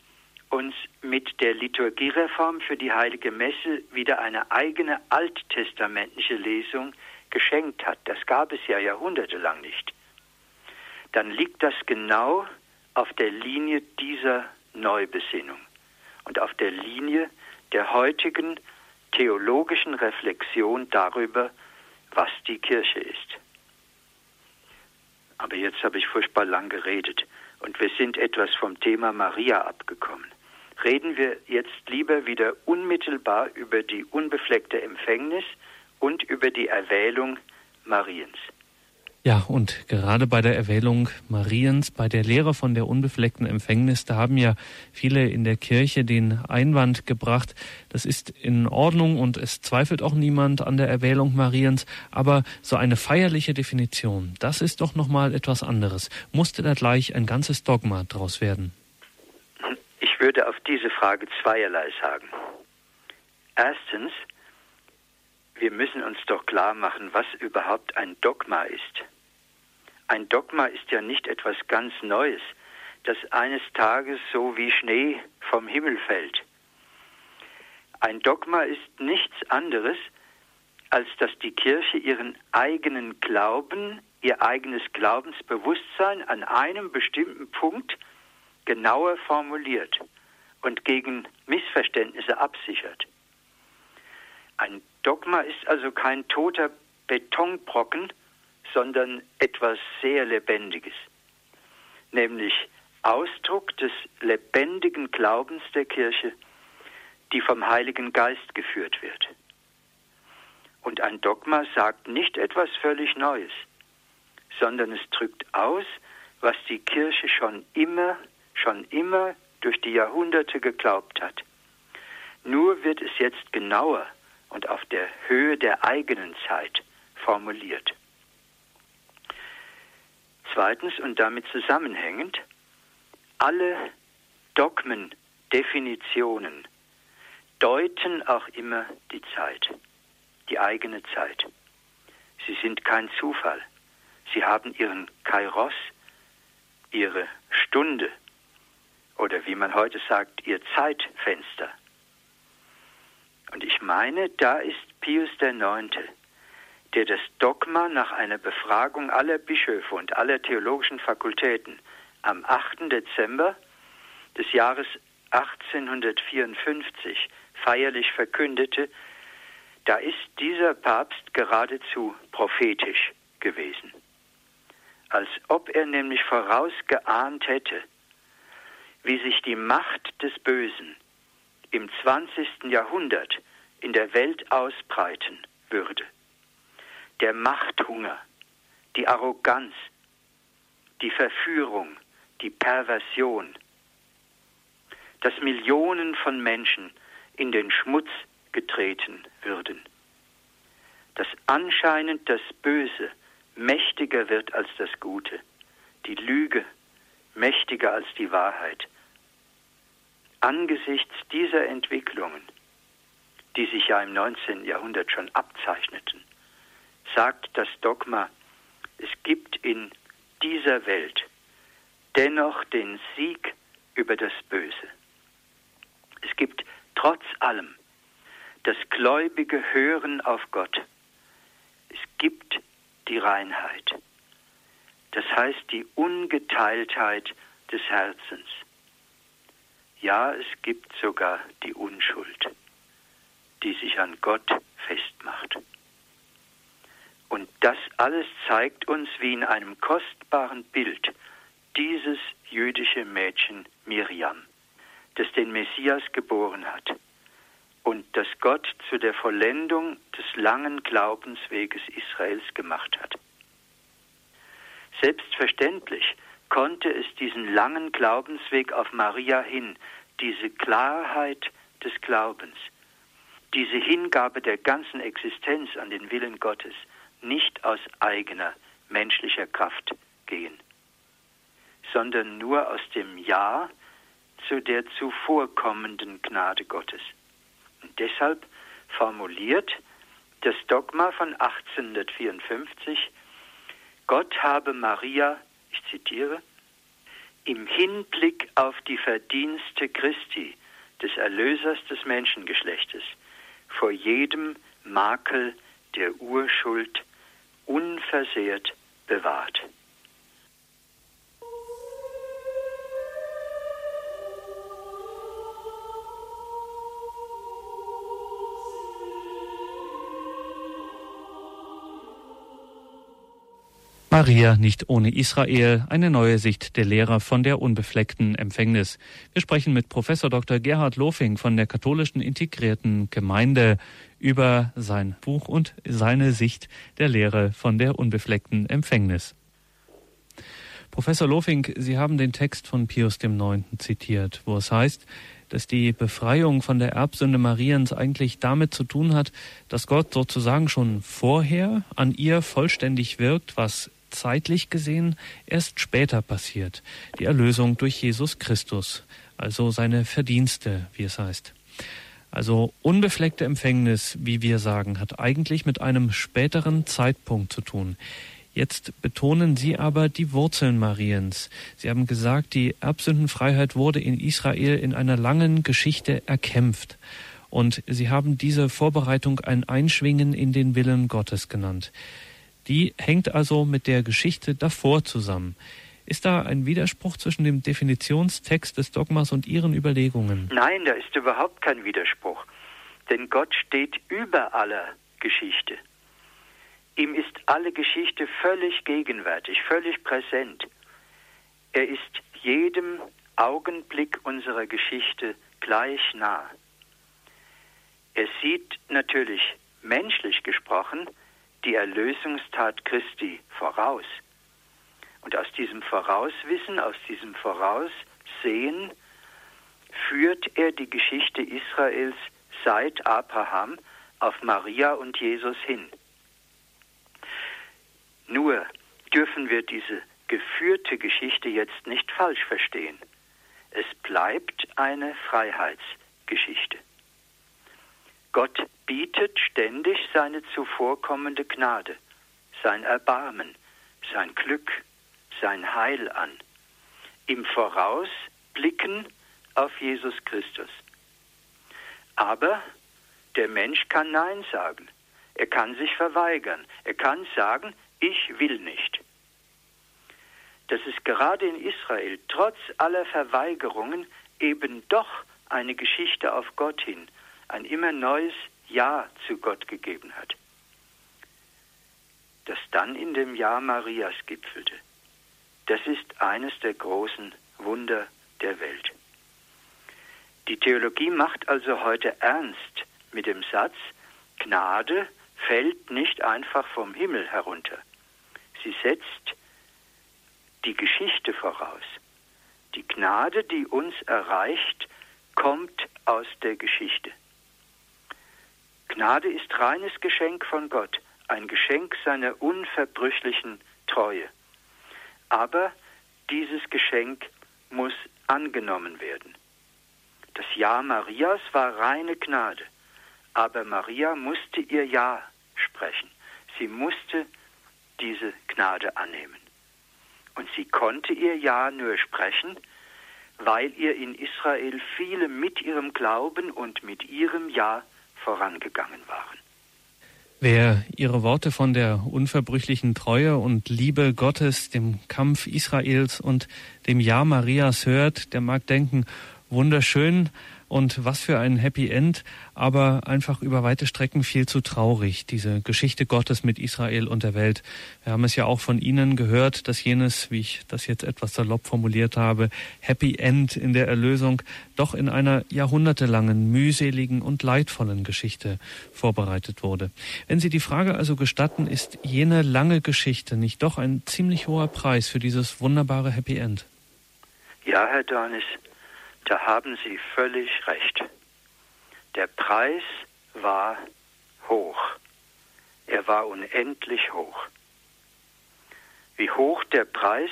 uns mit der Liturgiereform für die Heilige Messe wieder eine eigene alttestamentliche Lesung geschenkt hat, das gab es ja jahrhundertelang nicht, dann liegt das genau auf der Linie dieser Neubesinnung und auf der Linie der heutigen theologischen Reflexion darüber, was die Kirche ist. Aber jetzt habe ich furchtbar lang geredet und wir sind etwas vom Thema Maria abgekommen. Reden wir jetzt lieber wieder unmittelbar über die unbefleckte Empfängnis und über die Erwählung Mariens. Ja, und gerade bei der Erwählung Mariens, bei der Lehre von der unbefleckten Empfängnis, da haben ja viele in der Kirche den Einwand gebracht, das ist in Ordnung und es zweifelt auch niemand an der Erwählung Mariens, aber so eine feierliche Definition, das ist doch nochmal etwas anderes. Musste da gleich ein ganzes Dogma draus werden? Ich würde auf diese Frage zweierlei sagen. Erstens, wir müssen uns doch klar machen, was überhaupt ein Dogma ist. Ein Dogma ist ja nicht etwas ganz Neues, das eines Tages so wie Schnee vom Himmel fällt. Ein Dogma ist nichts anderes, als dass die Kirche ihren eigenen Glauben, ihr eigenes Glaubensbewusstsein an einem bestimmten Punkt genauer formuliert und gegen Missverständnisse absichert. Ein Dogma ist also kein toter Betonbrocken, sondern etwas sehr Lebendiges, nämlich Ausdruck des lebendigen Glaubens der Kirche, die vom Heiligen Geist geführt wird. Und ein Dogma sagt nicht etwas völlig Neues, sondern es drückt aus, was die Kirche schon immer, schon immer durch die Jahrhunderte geglaubt hat. Nur wird es jetzt genauer und auf der Höhe der eigenen Zeit formuliert. Zweitens und damit zusammenhängend, alle Dogmen, Definitionen deuten auch immer die Zeit, die eigene Zeit. Sie sind kein Zufall. Sie haben ihren Kairos, ihre Stunde oder wie man heute sagt, ihr Zeitfenster. Und ich meine, da ist Pius IX, der das Dogma nach einer Befragung aller Bischöfe und aller theologischen Fakultäten am 8. Dezember des Jahres 1854 feierlich verkündete, da ist dieser Papst geradezu prophetisch gewesen. Als ob er nämlich vorausgeahnt hätte, wie sich die Macht des Bösen im 20. Jahrhundert in der Welt ausbreiten würde. Der Machthunger, die Arroganz, die Verführung, die Perversion, dass Millionen von Menschen in den Schmutz getreten würden, dass anscheinend das Böse mächtiger wird als das Gute, die Lüge mächtiger als die Wahrheit, angesichts dieser Entwicklungen, die sich ja im 19. Jahrhundert schon abzeichneten, sagt das Dogma, es gibt in dieser Welt dennoch den Sieg über das Böse. Es gibt trotz allem das gläubige Hören auf Gott. Es gibt die Reinheit. Das heißt die Ungeteiltheit des Herzens. Ja, es gibt sogar die Unschuld, die sich an Gott festmacht. Und das alles zeigt uns wie in einem kostbaren Bild dieses jüdische Mädchen Miriam, das den Messias geboren hat und das Gott zu der Vollendung des langen Glaubensweges Israels gemacht hat. Selbstverständlich konnte es diesen langen Glaubensweg auf Maria hin, diese Klarheit des Glaubens, diese Hingabe der ganzen Existenz an den Willen Gottes, nicht aus eigener menschlicher Kraft gehen, sondern nur aus dem Ja zu der zuvorkommenden Gnade Gottes. Und deshalb formuliert das Dogma von 1854, Gott habe Maria, ich zitiere, im Hinblick auf die Verdienste Christi, des Erlösers des Menschengeschlechtes, vor jedem Makel der Urschuld unversehrt bewahrt. Maria nicht ohne Israel, eine neue Sicht der Lehrer von der unbefleckten Empfängnis. Wir sprechen mit Professor Dr. Gerhard Lofing von der katholischen integrierten Gemeinde über sein Buch und seine Sicht der Lehre von der unbefleckten Empfängnis. Professor Lofing, Sie haben den Text von Pius IX. zitiert, wo es heißt, dass die Befreiung von der Erbsünde Mariens eigentlich damit zu tun hat, dass Gott sozusagen schon vorher an ihr vollständig wirkt, was zeitlich gesehen erst später passiert, die Erlösung durch Jesus Christus, also seine Verdienste, wie es heißt. Also unbefleckte Empfängnis, wie wir sagen, hat eigentlich mit einem späteren Zeitpunkt zu tun. Jetzt betonen Sie aber die Wurzeln Mariens. Sie haben gesagt, die Erbsündenfreiheit wurde in Israel in einer langen Geschichte erkämpft. Und Sie haben diese Vorbereitung ein Einschwingen in den Willen Gottes genannt. Die hängt also mit der Geschichte davor zusammen. Ist da ein Widerspruch zwischen dem Definitionstext des Dogmas und Ihren Überlegungen? Nein, da ist überhaupt kein Widerspruch. Denn Gott steht über aller Geschichte. Ihm ist alle Geschichte völlig gegenwärtig, völlig präsent. Er ist jedem Augenblick unserer Geschichte gleich nah. Er sieht natürlich menschlich gesprochen die Erlösungstat Christi voraus. Und aus diesem Vorauswissen, aus diesem Voraussehen führt er die Geschichte Israels seit Abraham auf Maria und Jesus hin. Nur dürfen wir diese geführte Geschichte jetzt nicht falsch verstehen. Es bleibt eine Freiheitsgeschichte. Gott bietet ständig seine zuvorkommende Gnade, sein Erbarmen, sein Glück, sein Heil an. Im Voraus blicken auf Jesus Christus. Aber der Mensch kann Nein sagen. Er kann sich verweigern. Er kann sagen, ich will nicht. Dass es gerade in Israel trotz aller Verweigerungen eben doch eine Geschichte auf Gott hin ein immer neues Ja zu Gott gegeben hat, das dann in dem Ja Marias gipfelte. Das ist eines der großen Wunder der Welt. Die Theologie macht also heute ernst mit dem Satz, Gnade fällt nicht einfach vom Himmel herunter. Sie setzt die Geschichte voraus. Die Gnade, die uns erreicht, kommt aus der Geschichte. Gnade ist reines Geschenk von Gott, ein Geschenk seiner unverbrüchlichen Treue. Aber dieses Geschenk muss angenommen werden. Das Ja Marias war reine Gnade, aber Maria musste ihr Ja sprechen. Sie musste diese Gnade annehmen. Und sie konnte ihr Ja nur sprechen, weil ihr in Israel viele mit ihrem Glauben und mit ihrem Ja vorangegangen waren. Wer Ihre Worte von der unverbrüchlichen Treue und Liebe Gottes, dem Kampf Israels und dem Ja Marias hört, der mag denken, wunderschön, Und was für ein Happy End, aber einfach über weite Strecken viel zu traurig, diese Geschichte Gottes mit Israel und der Welt. Wir haben es ja auch von Ihnen gehört, dass jenes, wie ich das jetzt etwas salopp formuliert habe, Happy End in der Erlösung doch in einer jahrhundertelangen, mühseligen und leidvollen Geschichte vorbereitet wurde. Wenn Sie die Frage also gestatten, ist jene lange Geschichte nicht doch ein ziemlich hoher Preis für dieses wunderbare Happy End? Ja, Herr Dornis, da haben Sie völlig recht. Der Preis war hoch. Er war unendlich hoch. Wie hoch der Preis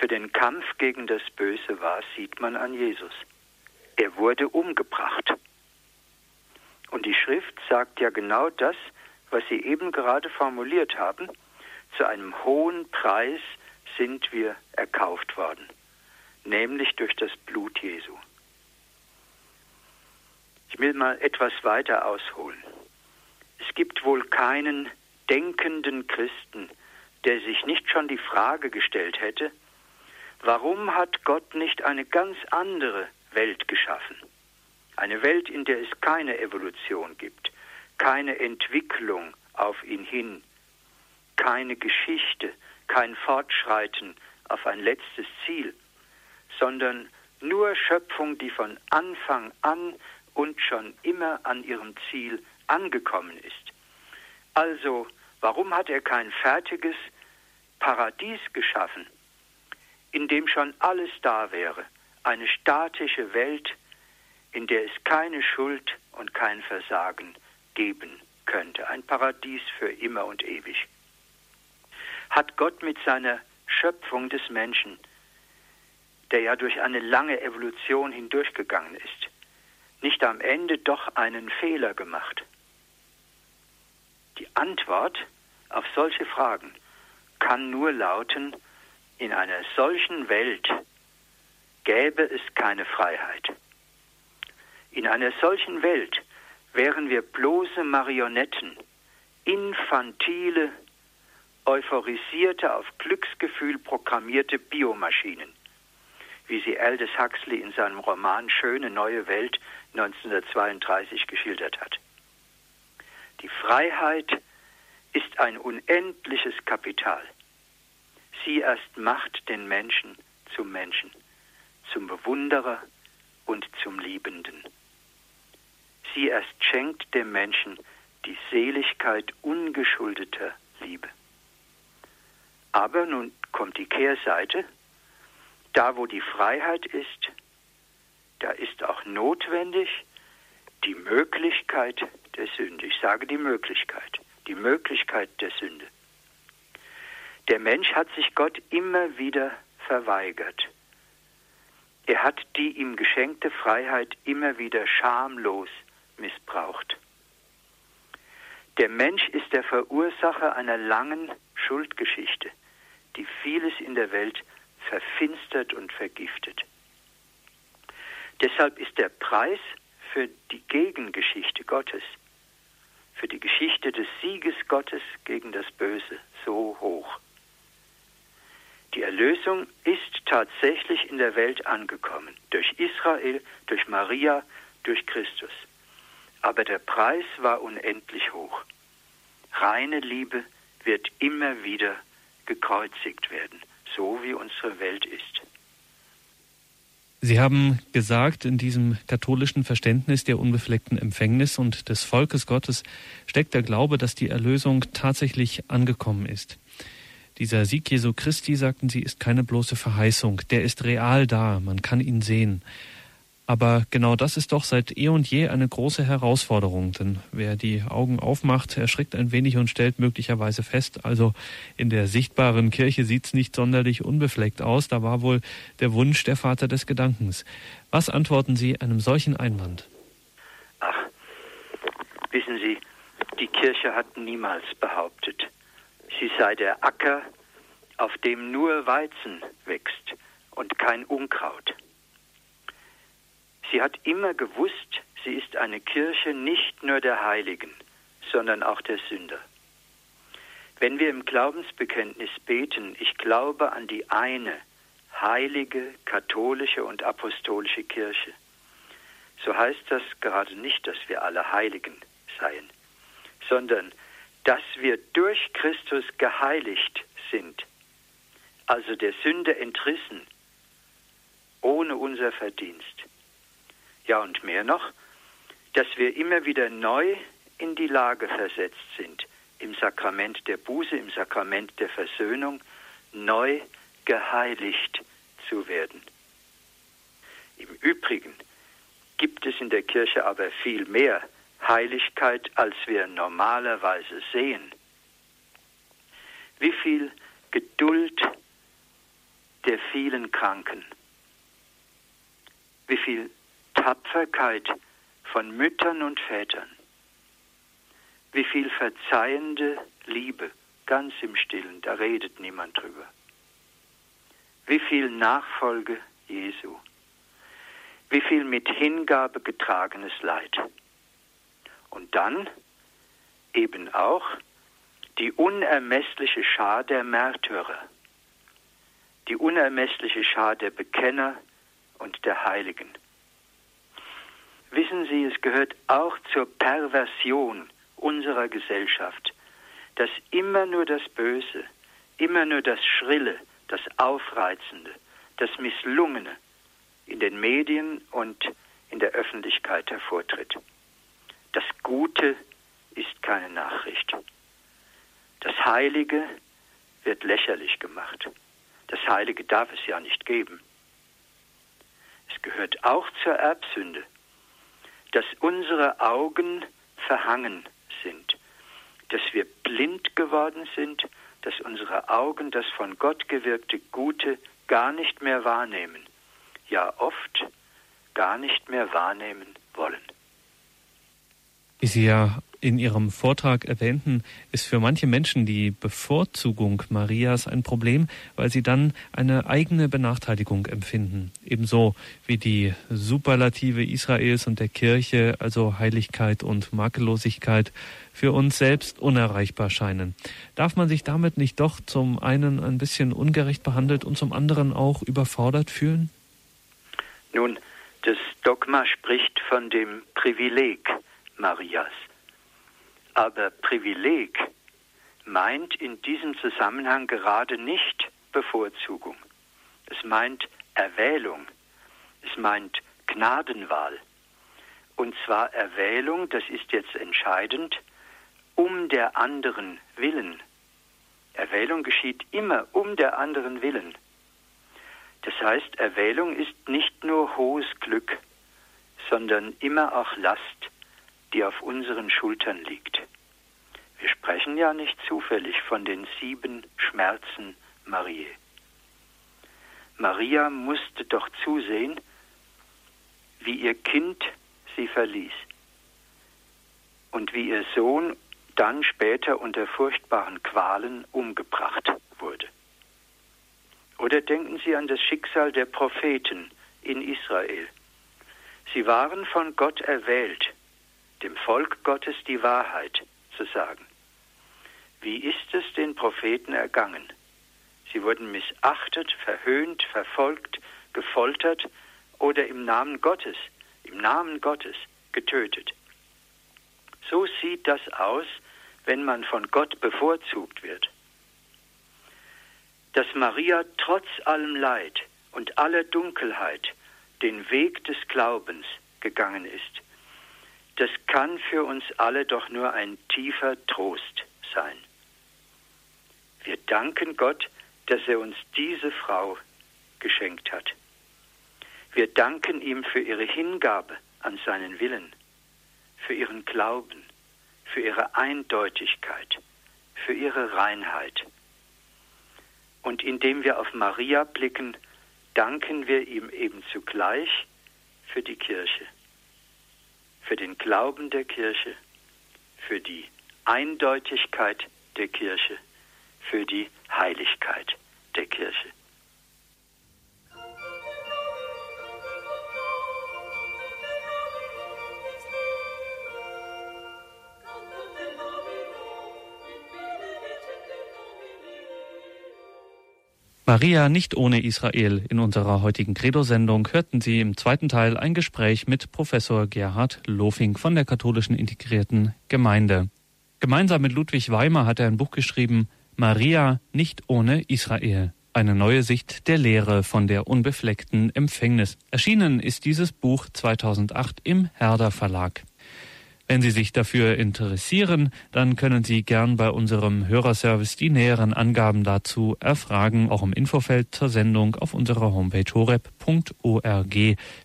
für den Kampf gegen das Böse war, sieht man an Jesus. Er wurde umgebracht. Und die Schrift sagt ja genau das, was Sie eben gerade formuliert haben. Zu einem hohen Preis sind wir erkauft worden nämlich durch das Blut Jesu. Ich will mal etwas weiter ausholen. Es gibt wohl keinen denkenden Christen, der sich nicht schon die Frage gestellt hätte, warum hat Gott nicht eine ganz andere Welt geschaffen? Eine Welt, in der es keine Evolution gibt, keine Entwicklung auf ihn hin, keine Geschichte, kein Fortschreiten auf ein letztes Ziel, sondern nur Schöpfung, die von Anfang an und schon immer an ihrem Ziel angekommen ist. Also, warum hat er kein fertiges Paradies geschaffen, in dem schon alles da wäre, eine statische Welt, in der es keine Schuld und kein Versagen geben könnte, ein Paradies für immer und ewig. Hat Gott mit seiner Schöpfung des Menschen der ja durch eine lange Evolution hindurchgegangen ist, nicht am Ende doch einen Fehler gemacht? Die Antwort auf solche Fragen kann nur lauten, in einer solchen Welt gäbe es keine Freiheit. In einer solchen Welt wären wir bloße Marionetten, infantile, euphorisierte, auf Glücksgefühl programmierte Biomaschinen wie sie Aldous Huxley in seinem Roman Schöne neue Welt 1932 geschildert hat. Die Freiheit ist ein unendliches Kapital. Sie erst macht den Menschen zum Menschen, zum Bewunderer und zum Liebenden. Sie erst schenkt dem Menschen die Seligkeit ungeschuldeter Liebe. Aber nun kommt die Kehrseite, da, wo die Freiheit ist, da ist auch notwendig die Möglichkeit der Sünde. Ich sage die Möglichkeit, die Möglichkeit der Sünde. Der Mensch hat sich Gott immer wieder verweigert. Er hat die ihm geschenkte Freiheit immer wieder schamlos missbraucht. Der Mensch ist der Verursacher einer langen Schuldgeschichte, die vieles in der Welt verfinstert und vergiftet. Deshalb ist der Preis für die Gegengeschichte Gottes, für die Geschichte des Sieges Gottes gegen das Böse so hoch. Die Erlösung ist tatsächlich in der Welt angekommen, durch Israel, durch Maria, durch Christus. Aber der Preis war unendlich hoch. Reine Liebe wird immer wieder gekreuzigt werden so, wie unsere Welt ist. Sie haben gesagt, in diesem katholischen Verständnis der unbefleckten Empfängnis und des Volkes Gottes steckt der Glaube, dass die Erlösung tatsächlich angekommen ist. Dieser Sieg Jesu Christi, sagten Sie, ist keine bloße Verheißung, der ist real da, man kann ihn sehen. Aber genau das ist doch seit eh und je eine große Herausforderung, denn wer die Augen aufmacht, erschrickt ein wenig und stellt möglicherweise fest, also in der sichtbaren Kirche sieht's nicht sonderlich unbefleckt aus, da war wohl der Wunsch der Vater des Gedankens. Was antworten Sie einem solchen Einwand? Ach, wissen Sie, die Kirche hat niemals behauptet, sie sei der Acker, auf dem nur Weizen wächst und kein Unkraut. Sie hat immer gewusst, sie ist eine Kirche nicht nur der Heiligen, sondern auch der Sünder. Wenn wir im Glaubensbekenntnis beten, ich glaube an die eine heilige, katholische und apostolische Kirche, so heißt das gerade nicht, dass wir alle Heiligen seien, sondern dass wir durch Christus geheiligt sind, also der Sünde entrissen, ohne unser Verdienst. Ja, und mehr noch, dass wir immer wieder neu in die Lage versetzt sind, im Sakrament der Buße, im Sakrament der Versöhnung, neu geheiligt zu werden. Im Übrigen gibt es in der Kirche aber viel mehr Heiligkeit, als wir normalerweise sehen. Wie viel Geduld der vielen Kranken, wie viel Tapferkeit von Müttern und Vätern, wie viel verzeihende Liebe ganz im stillen, da redet niemand drüber. Wie viel Nachfolge Jesu, wie viel mit Hingabe getragenes Leid. Und dann eben auch die unermessliche Schar der Märtyrer, die unermessliche Schar der Bekenner und der Heiligen. Wissen Sie, es gehört auch zur Perversion unserer Gesellschaft, dass immer nur das Böse, immer nur das Schrille, das Aufreizende, das Misslungene in den Medien und in der Öffentlichkeit hervortritt. Das Gute ist keine Nachricht. Das Heilige wird lächerlich gemacht. Das Heilige darf es ja nicht geben. Es gehört auch zur Erbsünde, dass unsere Augen verhangen sind, dass wir blind geworden sind, dass unsere Augen das von Gott gewirkte Gute gar nicht mehr wahrnehmen, ja oft gar nicht mehr wahrnehmen wollen. Ja in Ihrem Vortrag erwähnten, ist für manche Menschen die Bevorzugung Marias ein Problem, weil sie dann eine eigene Benachteiligung empfinden. Ebenso wie die Superlative Israels und der Kirche, also Heiligkeit und Makellosigkeit, für uns selbst unerreichbar scheinen. Darf man sich damit nicht doch zum einen ein bisschen ungerecht behandelt und zum anderen auch überfordert fühlen? Nun, das Dogma spricht von dem Privileg Marias. Aber Privileg meint in diesem Zusammenhang gerade nicht Bevorzugung. Es meint Erwählung. Es meint Gnadenwahl. Und zwar Erwählung, das ist jetzt entscheidend, um der anderen willen. Erwählung geschieht immer um der anderen willen. Das heißt, Erwählung ist nicht nur hohes Glück, sondern immer auch Last, die auf unseren Schultern liegt. Wir sprechen ja nicht zufällig von den sieben Schmerzen Marie. Maria musste doch zusehen, wie ihr Kind sie verließ und wie ihr Sohn dann später unter furchtbaren Qualen umgebracht wurde. Oder denken Sie an das Schicksal der Propheten in Israel. Sie waren von Gott erwählt, dem Volk Gottes die Wahrheit zu sagen. Wie ist es den Propheten ergangen? Sie wurden missachtet, verhöhnt, verfolgt, gefoltert oder im Namen Gottes, im Namen Gottes getötet. So sieht das aus, wenn man von Gott bevorzugt wird. Dass Maria trotz allem Leid und aller Dunkelheit den Weg des Glaubens gegangen ist, das kann für uns alle doch nur ein tiefer Trost sein. Wir danken Gott, dass er uns diese Frau geschenkt hat. Wir danken ihm für ihre Hingabe an seinen Willen, für ihren Glauben, für ihre Eindeutigkeit, für ihre Reinheit. Und indem wir auf Maria blicken, danken wir ihm eben zugleich für die Kirche für den Glauben der Kirche, für die Eindeutigkeit der Kirche, für die Heiligkeit der Kirche. Maria nicht ohne Israel. In unserer heutigen Credo-Sendung hörten Sie im zweiten Teil ein Gespräch mit Professor Gerhard Lofing von der katholischen integrierten Gemeinde. Gemeinsam mit Ludwig Weimer hat er ein Buch geschrieben, Maria nicht ohne Israel. Eine neue Sicht der Lehre von der unbefleckten Empfängnis. Erschienen ist dieses Buch 2008 im Herder Verlag. Wenn Sie sich dafür interessieren, dann können Sie gern bei unserem Hörerservice die näheren Angaben dazu erfragen. Auch im Infofeld zur Sendung auf unserer Homepage horeb.org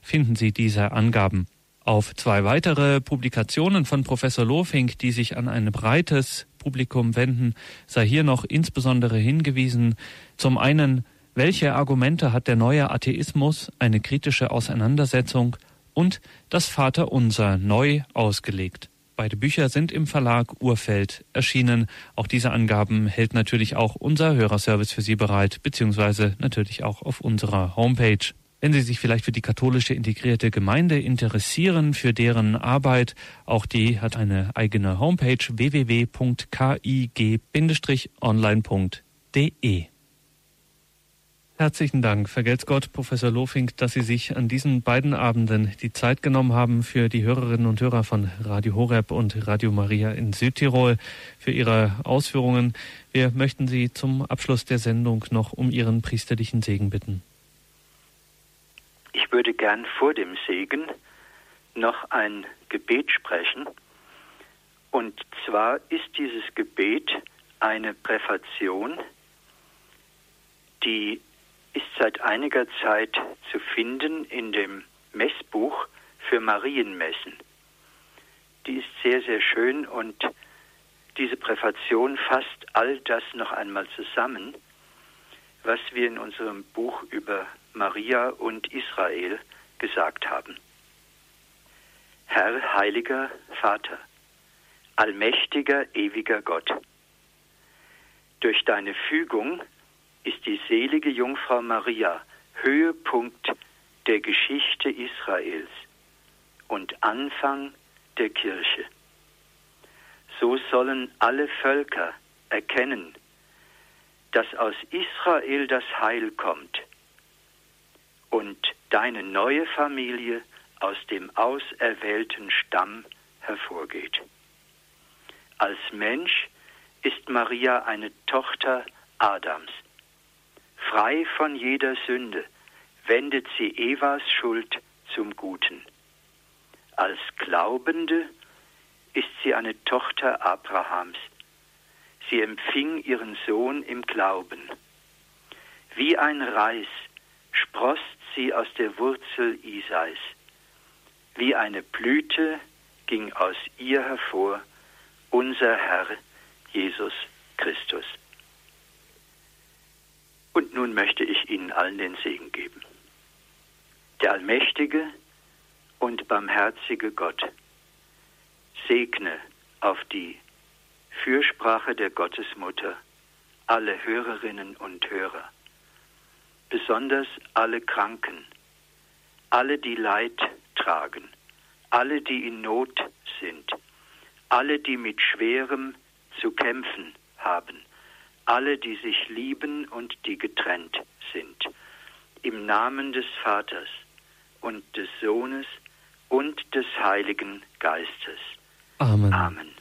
finden Sie diese Angaben. Auf zwei weitere Publikationen von Professor Lofink, die sich an ein breites Publikum wenden, sei hier noch insbesondere hingewiesen. Zum einen, welche Argumente hat der neue Atheismus, eine kritische Auseinandersetzung und das Vaterunser neu ausgelegt. Beide Bücher sind im Verlag Urfeld erschienen. Auch diese Angaben hält natürlich auch unser Hörerservice für Sie bereit, beziehungsweise natürlich auch auf unserer Homepage. Wenn Sie sich vielleicht für die katholische integrierte Gemeinde interessieren, für deren Arbeit, auch die hat eine eigene Homepage www.kig-online.de. Herzlichen Dank. Vergelt's Gott, Professor Lofink, dass Sie sich an diesen beiden Abenden die Zeit genommen haben für die Hörerinnen und Hörer von Radio Horeb und Radio Maria in Südtirol für Ihre Ausführungen. Wir möchten Sie zum Abschluss der Sendung noch um Ihren priesterlichen Segen bitten. Ich würde gern vor dem Segen noch ein Gebet sprechen. Und zwar ist dieses Gebet eine Präfation, die ist seit einiger Zeit zu finden in dem Messbuch für Marienmessen. Die ist sehr, sehr schön und diese Präfation fasst all das noch einmal zusammen, was wir in unserem Buch über Maria und Israel gesagt haben. Herr, heiliger Vater, allmächtiger, ewiger Gott, durch deine Fügung ist die selige Jungfrau Maria Höhepunkt der Geschichte Israels und Anfang der Kirche. So sollen alle Völker erkennen, dass aus Israel das Heil kommt und deine neue Familie aus dem auserwählten Stamm hervorgeht. Als Mensch ist Maria eine Tochter Adams. Frei von jeder Sünde wendet sie Evas Schuld zum Guten. Als Glaubende ist sie eine Tochter Abrahams. Sie empfing ihren Sohn im Glauben. Wie ein Reis sproßt sie aus der Wurzel Isais. Wie eine Blüte ging aus ihr hervor unser Herr Jesus Christus. Und nun möchte ich Ihnen allen den Segen geben. Der allmächtige und barmherzige Gott segne auf die Fürsprache der Gottesmutter alle Hörerinnen und Hörer, besonders alle Kranken, alle, die Leid tragen, alle, die in Not sind, alle, die mit Schwerem zu kämpfen haben, alle, die sich lieben und die getrennt sind. Im Namen des Vaters und des Sohnes und des Heiligen Geistes. Amen. Amen.